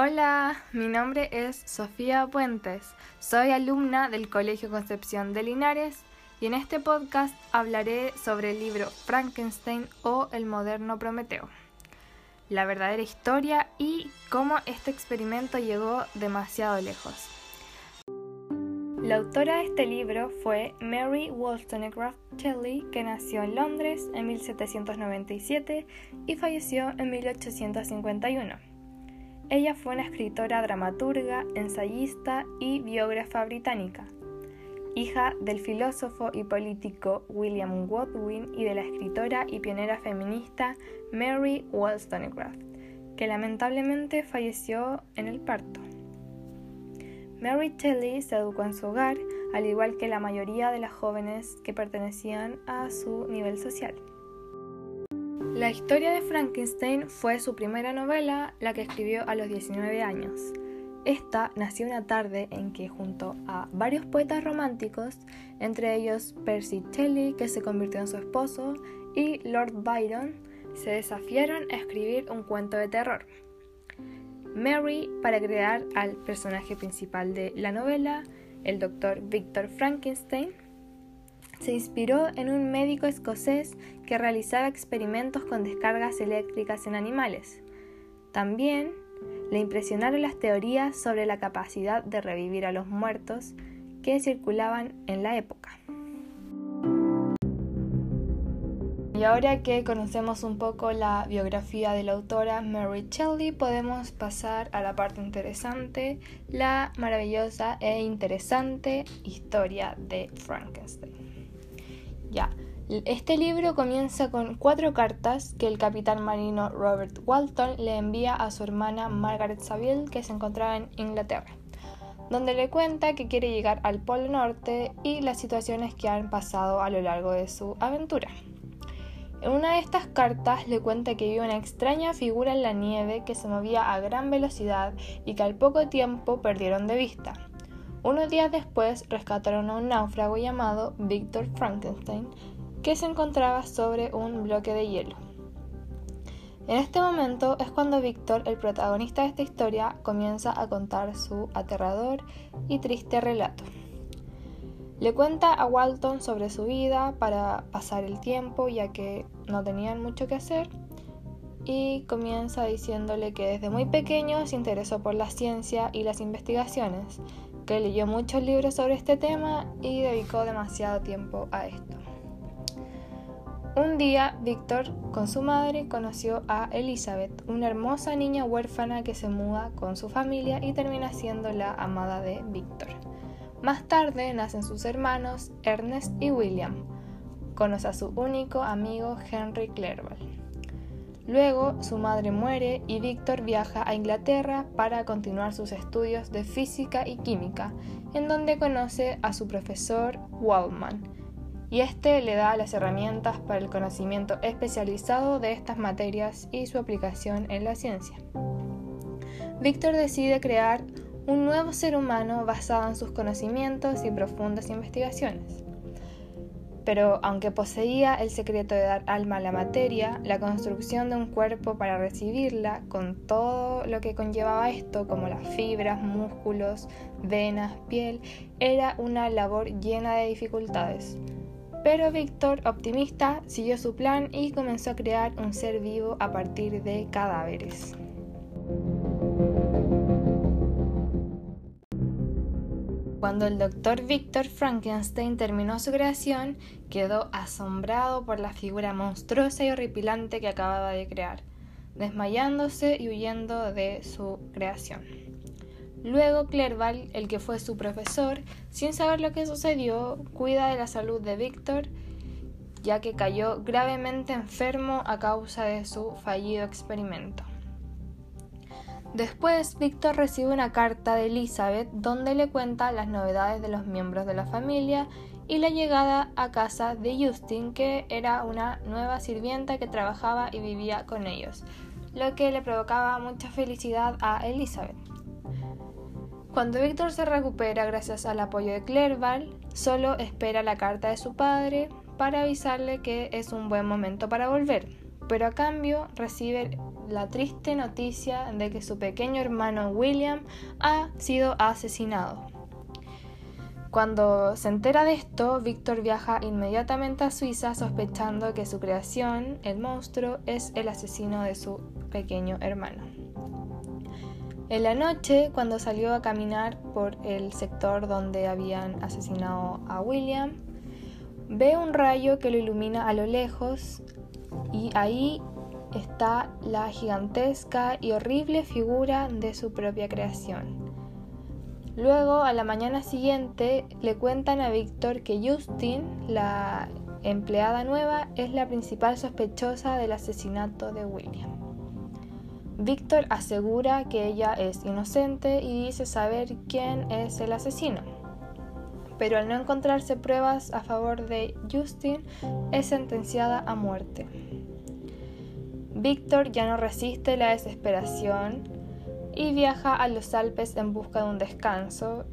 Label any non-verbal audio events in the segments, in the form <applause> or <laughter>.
Hola, mi nombre es Sofía Puentes. Soy alumna del Colegio Concepción de Linares y en este podcast hablaré sobre el libro Frankenstein o El moderno Prometeo. La verdadera historia y cómo este experimento llegó demasiado lejos. La autora de este libro fue Mary Wollstonecraft Shelley, que nació en Londres en 1797 y falleció en 1851. Ella fue una escritora dramaturga, ensayista y biógrafa británica, hija del filósofo y político William Godwin y de la escritora y pionera feminista Mary Wollstonecraft, que lamentablemente falleció en el parto. Mary Shelley se educó en su hogar, al igual que la mayoría de las jóvenes que pertenecían a su nivel social. La historia de Frankenstein fue su primera novela, la que escribió a los 19 años. Esta nació una tarde en que junto a varios poetas románticos, entre ellos Percy Shelley, que se convirtió en su esposo, y Lord Byron, se desafiaron a escribir un cuento de terror. Mary, para crear al personaje principal de la novela, el doctor Victor Frankenstein, se inspiró en un médico escocés que realizaba experimentos con descargas eléctricas en animales. También le impresionaron las teorías sobre la capacidad de revivir a los muertos que circulaban en la época. Y ahora que conocemos un poco la biografía de la autora Mary Shelley, podemos pasar a la parte interesante, la maravillosa e interesante historia de Frankenstein. Ya, este libro comienza con cuatro cartas que el capitán marino Robert Walton le envía a su hermana Margaret Saville que se encontraba en Inglaterra, donde le cuenta que quiere llegar al Polo Norte y las situaciones que han pasado a lo largo de su aventura. En una de estas cartas le cuenta que vio una extraña figura en la nieve que se movía a gran velocidad y que al poco tiempo perdieron de vista. Unos días después rescataron a un náufrago llamado Victor Frankenstein que se encontraba sobre un bloque de hielo. En este momento es cuando Victor, el protagonista de esta historia, comienza a contar su aterrador y triste relato. Le cuenta a Walton sobre su vida para pasar el tiempo ya que no tenían mucho que hacer y comienza diciéndole que desde muy pequeño se interesó por la ciencia y las investigaciones, que leyó muchos libros sobre este tema y dedicó demasiado tiempo a esto. Un día, Víctor, con su madre, conoció a Elizabeth, una hermosa niña huérfana que se muda con su familia y termina siendo la amada de Víctor. Más tarde nacen sus hermanos Ernest y William. Conoce a su único amigo Henry Clerval. Luego su madre muere y Víctor viaja a Inglaterra para continuar sus estudios de física y química, en donde conoce a su profesor Waldman, y este le da las herramientas para el conocimiento especializado de estas materias y su aplicación en la ciencia. Víctor decide crear un nuevo ser humano basado en sus conocimientos y profundas investigaciones. Pero aunque poseía el secreto de dar alma a la materia, la construcción de un cuerpo para recibirla, con todo lo que conllevaba esto, como las fibras, músculos, venas, piel, era una labor llena de dificultades. Pero Víctor, optimista, siguió su plan y comenzó a crear un ser vivo a partir de cadáveres. Cuando el doctor Victor Frankenstein terminó su creación, quedó asombrado por la figura monstruosa y horripilante que acababa de crear, desmayándose y huyendo de su creación. Luego Clerval, el que fue su profesor, sin saber lo que sucedió, cuida de la salud de Victor, ya que cayó gravemente enfermo a causa de su fallido experimento. Después, Víctor recibe una carta de Elizabeth donde le cuenta las novedades de los miembros de la familia y la llegada a casa de Justin, que era una nueva sirvienta que trabajaba y vivía con ellos, lo que le provocaba mucha felicidad a Elizabeth. Cuando Víctor se recupera gracias al apoyo de Clerval, solo espera la carta de su padre para avisarle que es un buen momento para volver, pero a cambio recibe la triste noticia de que su pequeño hermano William ha sido asesinado. Cuando se entera de esto, Víctor viaja inmediatamente a Suiza sospechando que su creación, el monstruo, es el asesino de su pequeño hermano. En la noche, cuando salió a caminar por el sector donde habían asesinado a William, ve un rayo que lo ilumina a lo lejos y ahí está la gigantesca y horrible figura de su propia creación. Luego, a la mañana siguiente, le cuentan a Víctor que Justin, la empleada nueva, es la principal sospechosa del asesinato de William. Víctor asegura que ella es inocente y dice saber quién es el asesino. Pero al no encontrarse pruebas a favor de Justin, es sentenciada a muerte. Víctor ya no resiste la desesperación y viaja a los Alpes en busca de un descanso.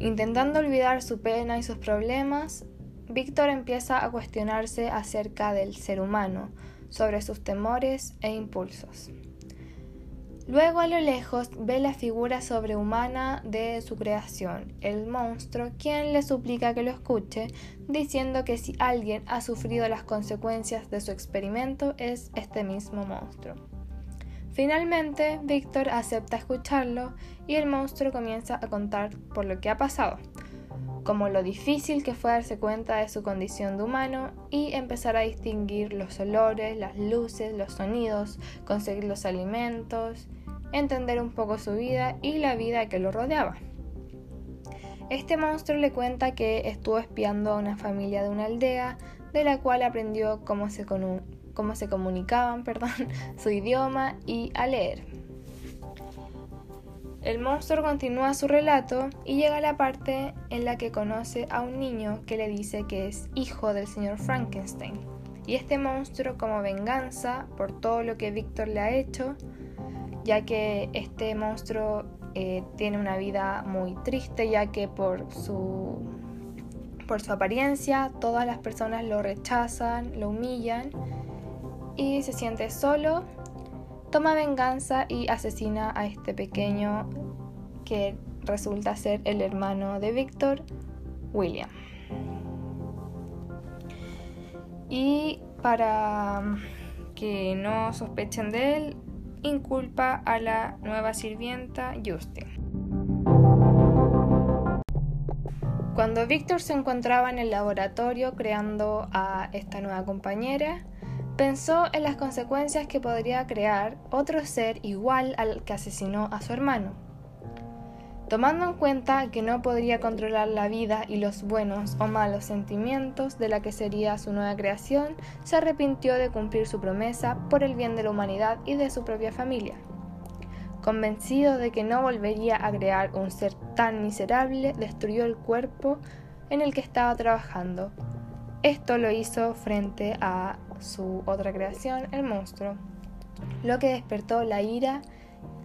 Intentando olvidar su pena y sus problemas, Víctor empieza a cuestionarse acerca del ser humano, sobre sus temores e impulsos. Luego a lo lejos ve la figura sobrehumana de su creación, el monstruo, quien le suplica que lo escuche, diciendo que si alguien ha sufrido las consecuencias de su experimento es este mismo monstruo. Finalmente, Víctor acepta escucharlo y el monstruo comienza a contar por lo que ha pasado, como lo difícil que fue darse cuenta de su condición de humano y empezar a distinguir los olores, las luces, los sonidos, conseguir los alimentos, entender un poco su vida y la vida que lo rodeaba. Este monstruo le cuenta que estuvo espiando a una familia de una aldea, de la cual aprendió cómo se, cómo se comunicaban, <laughs> perdón, su idioma y a leer. El monstruo continúa su relato y llega a la parte en la que conoce a un niño que le dice que es hijo del señor Frankenstein. Y este monstruo, como venganza por todo lo que Víctor le ha hecho, ya que este monstruo eh, tiene una vida muy triste, ya que por su, por su apariencia todas las personas lo rechazan, lo humillan y se siente solo toma venganza y asesina a este pequeño que resulta ser el hermano de Víctor, William. Y para que no sospechen de él, inculpa a la nueva sirvienta Justin. Cuando Víctor se encontraba en el laboratorio creando a esta nueva compañera, Pensó en las consecuencias que podría crear otro ser igual al que asesinó a su hermano. Tomando en cuenta que no podría controlar la vida y los buenos o malos sentimientos de la que sería su nueva creación, se arrepintió de cumplir su promesa por el bien de la humanidad y de su propia familia. Convencido de que no volvería a crear un ser tan miserable, destruyó el cuerpo en el que estaba trabajando. Esto lo hizo frente a su otra creación, el monstruo, lo que despertó la ira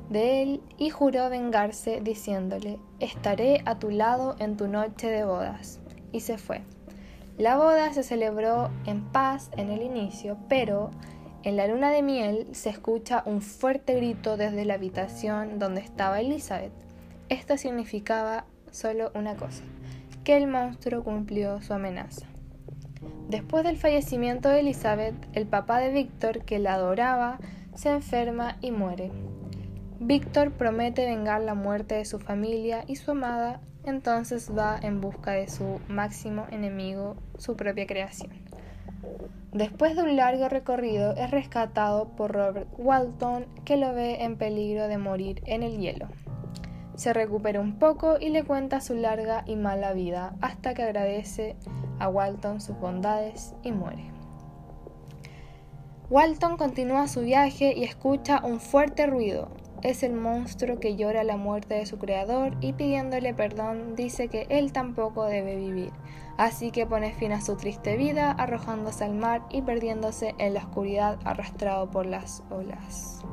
de él y juró vengarse diciéndole, estaré a tu lado en tu noche de bodas. Y se fue. La boda se celebró en paz en el inicio, pero en la luna de miel se escucha un fuerte grito desde la habitación donde estaba Elizabeth. Esto significaba solo una cosa, que el monstruo cumplió su amenaza. Después del fallecimiento de Elizabeth, el papá de Víctor, que la adoraba, se enferma y muere. Víctor promete vengar la muerte de su familia y su amada, entonces va en busca de su máximo enemigo, su propia creación. Después de un largo recorrido es rescatado por Robert Walton, que lo ve en peligro de morir en el hielo. Se recupera un poco y le cuenta su larga y mala vida hasta que agradece a Walton sus bondades y muere. Walton continúa su viaje y escucha un fuerte ruido. Es el monstruo que llora la muerte de su creador y pidiéndole perdón dice que él tampoco debe vivir. Así que pone fin a su triste vida arrojándose al mar y perdiéndose en la oscuridad arrastrado por las olas.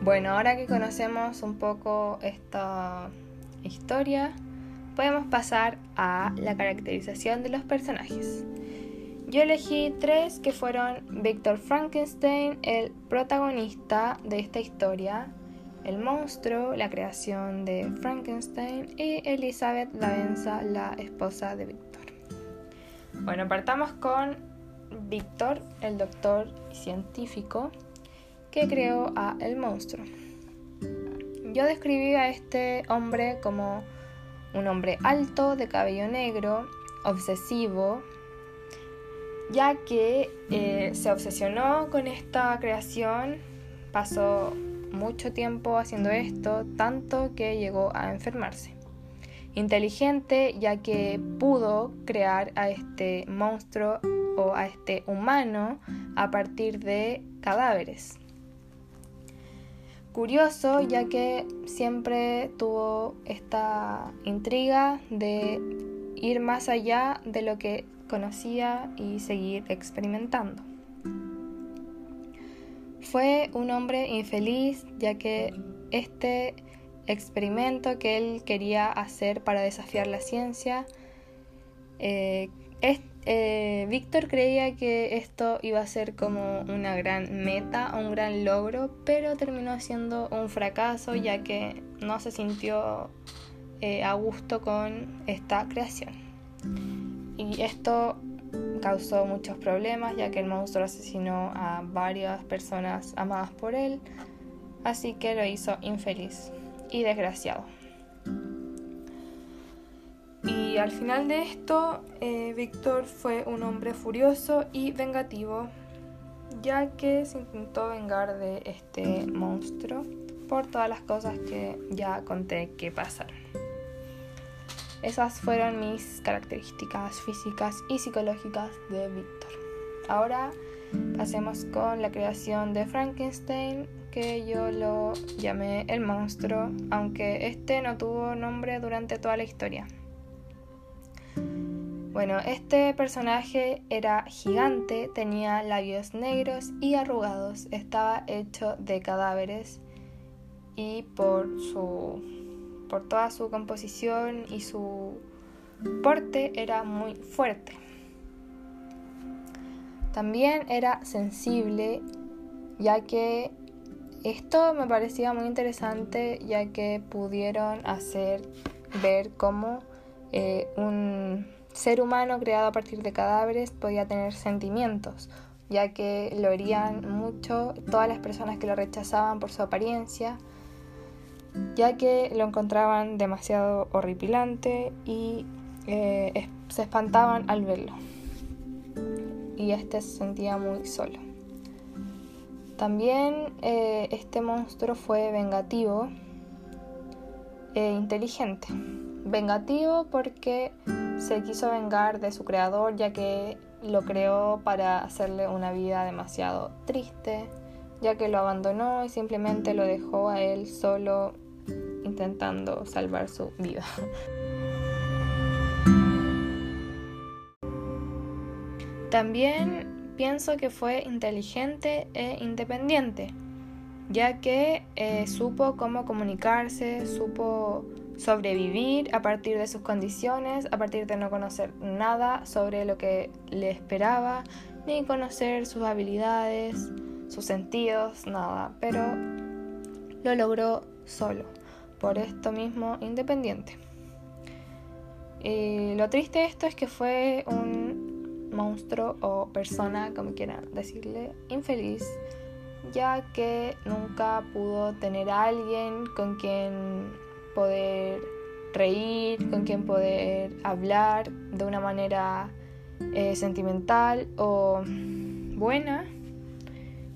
Bueno, ahora que conocemos un poco esta historia, podemos pasar a la caracterización de los personajes. Yo elegí tres que fueron Victor Frankenstein, el protagonista de esta historia, el monstruo, la creación de Frankenstein, y Elizabeth Lavenza, la esposa de Victor. Bueno, partamos con Victor, el doctor científico que creó a el monstruo. Yo describí a este hombre como un hombre alto, de cabello negro, obsesivo, ya que eh, se obsesionó con esta creación, pasó mucho tiempo haciendo esto, tanto que llegó a enfermarse. Inteligente, ya que pudo crear a este monstruo o a este humano a partir de cadáveres. Curioso, ya que siempre tuvo esta intriga de ir más allá de lo que conocía y seguir experimentando. Fue un hombre infeliz ya que este experimento que él quería hacer para desafiar la ciencia, eh, eh, Víctor creía que esto iba a ser como una gran meta, un gran logro, pero terminó siendo un fracaso ya que no se sintió eh, a gusto con esta creación. Y esto causó muchos problemas ya que el monstruo asesinó a varias personas amadas por él, así que lo hizo infeliz y desgraciado. Y al final de esto, eh, Víctor fue un hombre furioso y vengativo, ya que se intentó vengar de este monstruo por todas las cosas que ya conté que pasaron. Esas fueron mis características físicas y psicológicas de Víctor. Ahora pasemos con la creación de Frankenstein, que yo lo llamé el monstruo, aunque este no tuvo nombre durante toda la historia. Bueno, este personaje era gigante, tenía labios negros y arrugados, estaba hecho de cadáveres y por su por toda su composición y su porte era muy fuerte. También era sensible, ya que esto me parecía muy interesante, ya que pudieron hacer ver cómo eh, un ser humano creado a partir de cadáveres podía tener sentimientos, ya que lo herían mucho todas las personas que lo rechazaban por su apariencia ya que lo encontraban demasiado horripilante y eh, se espantaban al verlo. Y este se sentía muy solo. También eh, este monstruo fue vengativo e inteligente. Vengativo porque se quiso vengar de su creador ya que lo creó para hacerle una vida demasiado triste, ya que lo abandonó y simplemente lo dejó a él solo intentando salvar su vida. También pienso que fue inteligente e independiente, ya que eh, supo cómo comunicarse, supo sobrevivir a partir de sus condiciones, a partir de no conocer nada sobre lo que le esperaba, ni conocer sus habilidades, sus sentidos, nada, pero lo logró solo por esto mismo independiente. Y lo triste de esto es que fue un monstruo o persona, como quieran decirle, infeliz, ya que nunca pudo tener a alguien con quien poder reír, con quien poder hablar de una manera eh, sentimental o buena,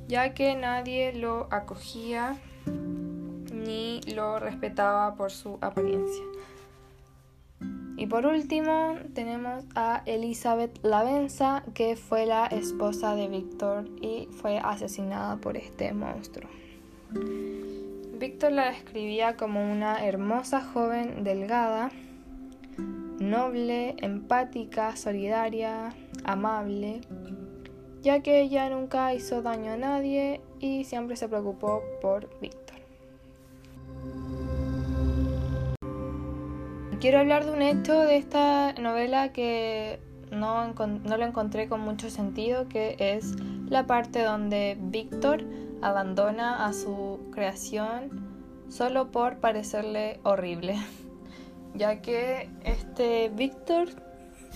ya que nadie lo acogía ni lo respetaba por su apariencia. Y por último tenemos a Elizabeth Lavenza, que fue la esposa de Víctor y fue asesinada por este monstruo. Víctor la describía como una hermosa joven delgada, noble, empática, solidaria, amable, ya que ella nunca hizo daño a nadie y siempre se preocupó por Víctor. Quiero hablar de un hecho de esta novela que no, no lo encontré con mucho sentido, que es la parte donde Víctor abandona a su creación solo por parecerle horrible, <laughs> ya que este Víctor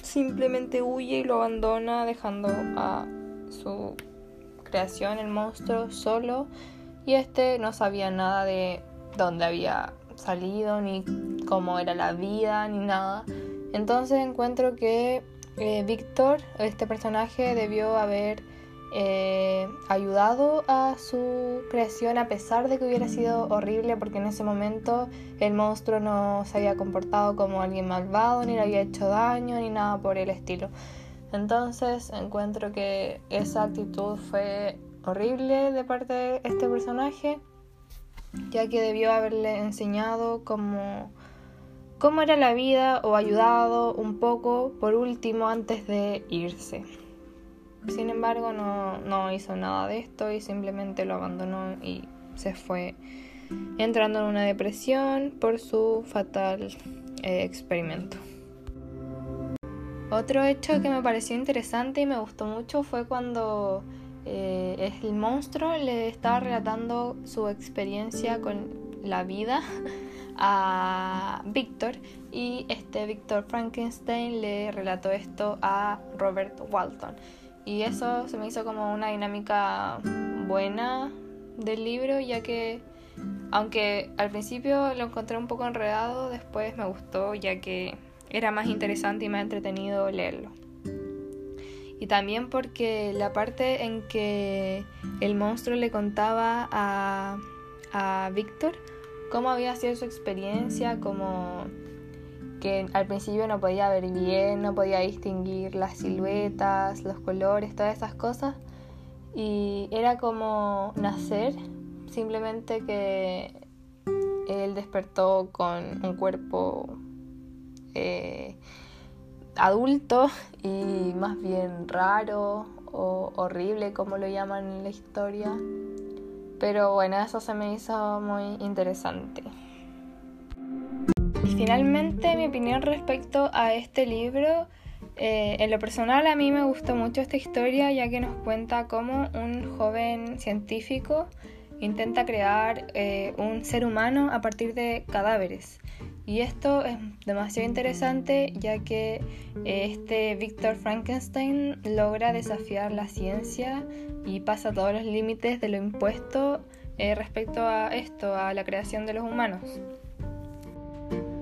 simplemente huye y lo abandona dejando a su creación, el monstruo, solo. Y este no sabía nada de dónde había salido, ni cómo era la vida, ni nada. Entonces encuentro que eh, Víctor, este personaje, debió haber eh, ayudado a su creación a pesar de que hubiera sido horrible porque en ese momento el monstruo no se había comportado como alguien malvado, ni le había hecho daño, ni nada por el estilo. Entonces encuentro que esa actitud fue horrible de parte de este personaje, ya que debió haberle enseñado cómo, cómo era la vida o ayudado un poco por último antes de irse. Sin embargo, no, no hizo nada de esto y simplemente lo abandonó y se fue entrando en una depresión por su fatal eh, experimento. Otro hecho que me pareció interesante y me gustó mucho fue cuando eh, el monstruo le estaba relatando su experiencia con la vida <laughs> a Víctor y este Víctor Frankenstein le relató esto a Robert Walton. Y eso se me hizo como una dinámica buena del libro ya que aunque al principio lo encontré un poco enredado después me gustó ya que era más interesante y más entretenido leerlo. Y también porque la parte en que el monstruo le contaba a, a cómo había sido su experiencia, como que al principio no podía ver bien, no podía distinguir las siluetas, los colores, todas esas cosas. Y era como nacer, simplemente que él despertó con un cuerpo eh, adulto y más bien raro o horrible como lo llaman en la historia. Pero bueno, eso se me hizo muy interesante. Y finalmente mi opinión respecto a este libro, eh, en lo personal a mí me gustó mucho esta historia ya que nos cuenta cómo un joven científico intenta crear eh, un ser humano a partir de cadáveres. Y esto es demasiado interesante ya que eh, este Víctor Frankenstein logra desafiar la ciencia y pasa todos los límites de lo impuesto eh, respecto a esto, a la creación de los humanos.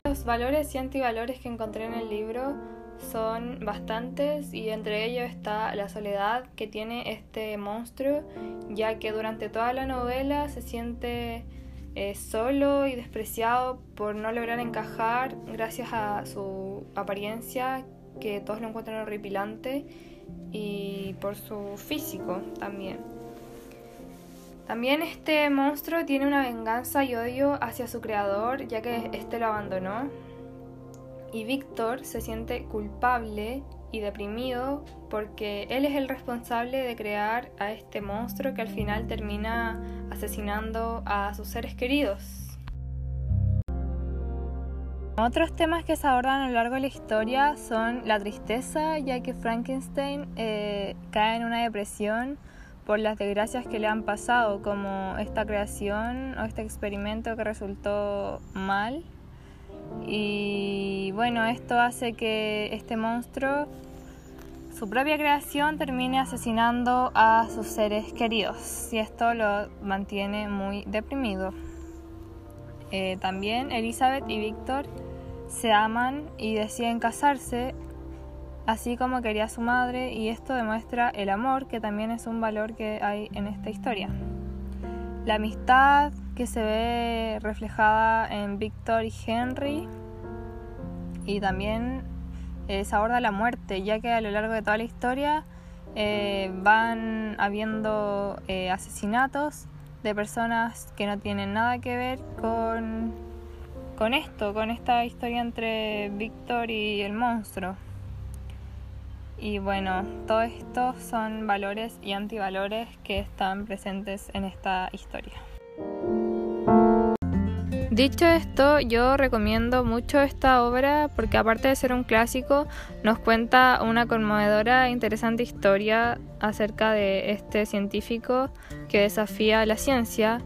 Los valores y antivalores que encontré en el libro son bastantes y entre ellos está la soledad que tiene este monstruo, ya que durante toda la novela se siente eh, solo y despreciado por no lograr encajar gracias a su apariencia, que todos lo encuentran horripilante, y por su físico también. También este monstruo tiene una venganza y odio hacia su creador, ya que éste lo abandonó. Y Víctor se siente culpable y deprimido porque él es el responsable de crear a este monstruo que al final termina asesinando a sus seres queridos. Otros temas que se abordan a lo largo de la historia son la tristeza, ya que Frankenstein eh, cae en una depresión por las desgracias que le han pasado, como esta creación o este experimento que resultó mal. Y bueno, esto hace que este monstruo su propia creación termine asesinando a sus seres queridos y esto lo mantiene muy deprimido. Eh, también Elizabeth y Víctor se aman y deciden casarse así como quería su madre y esto demuestra el amor que también es un valor que hay en esta historia. La amistad que se ve reflejada en Víctor y Henry y también eh, se aborda la muerte, ya que a lo largo de toda la historia eh, van habiendo eh, asesinatos de personas que no tienen nada que ver con, con esto, con esta historia entre Víctor y el monstruo. Y bueno, todo esto son valores y antivalores que están presentes en esta historia. Dicho esto, yo recomiendo mucho esta obra porque aparte de ser un clásico, nos cuenta una conmovedora e interesante historia acerca de este científico que desafía la ciencia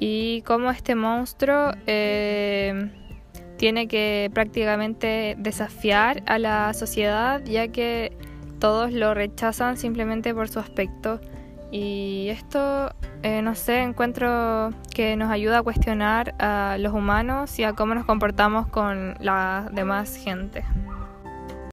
y cómo este monstruo eh, tiene que prácticamente desafiar a la sociedad ya que todos lo rechazan simplemente por su aspecto. Y esto, eh, no sé, encuentro que nos ayuda a cuestionar a los humanos y a cómo nos comportamos con la demás gente.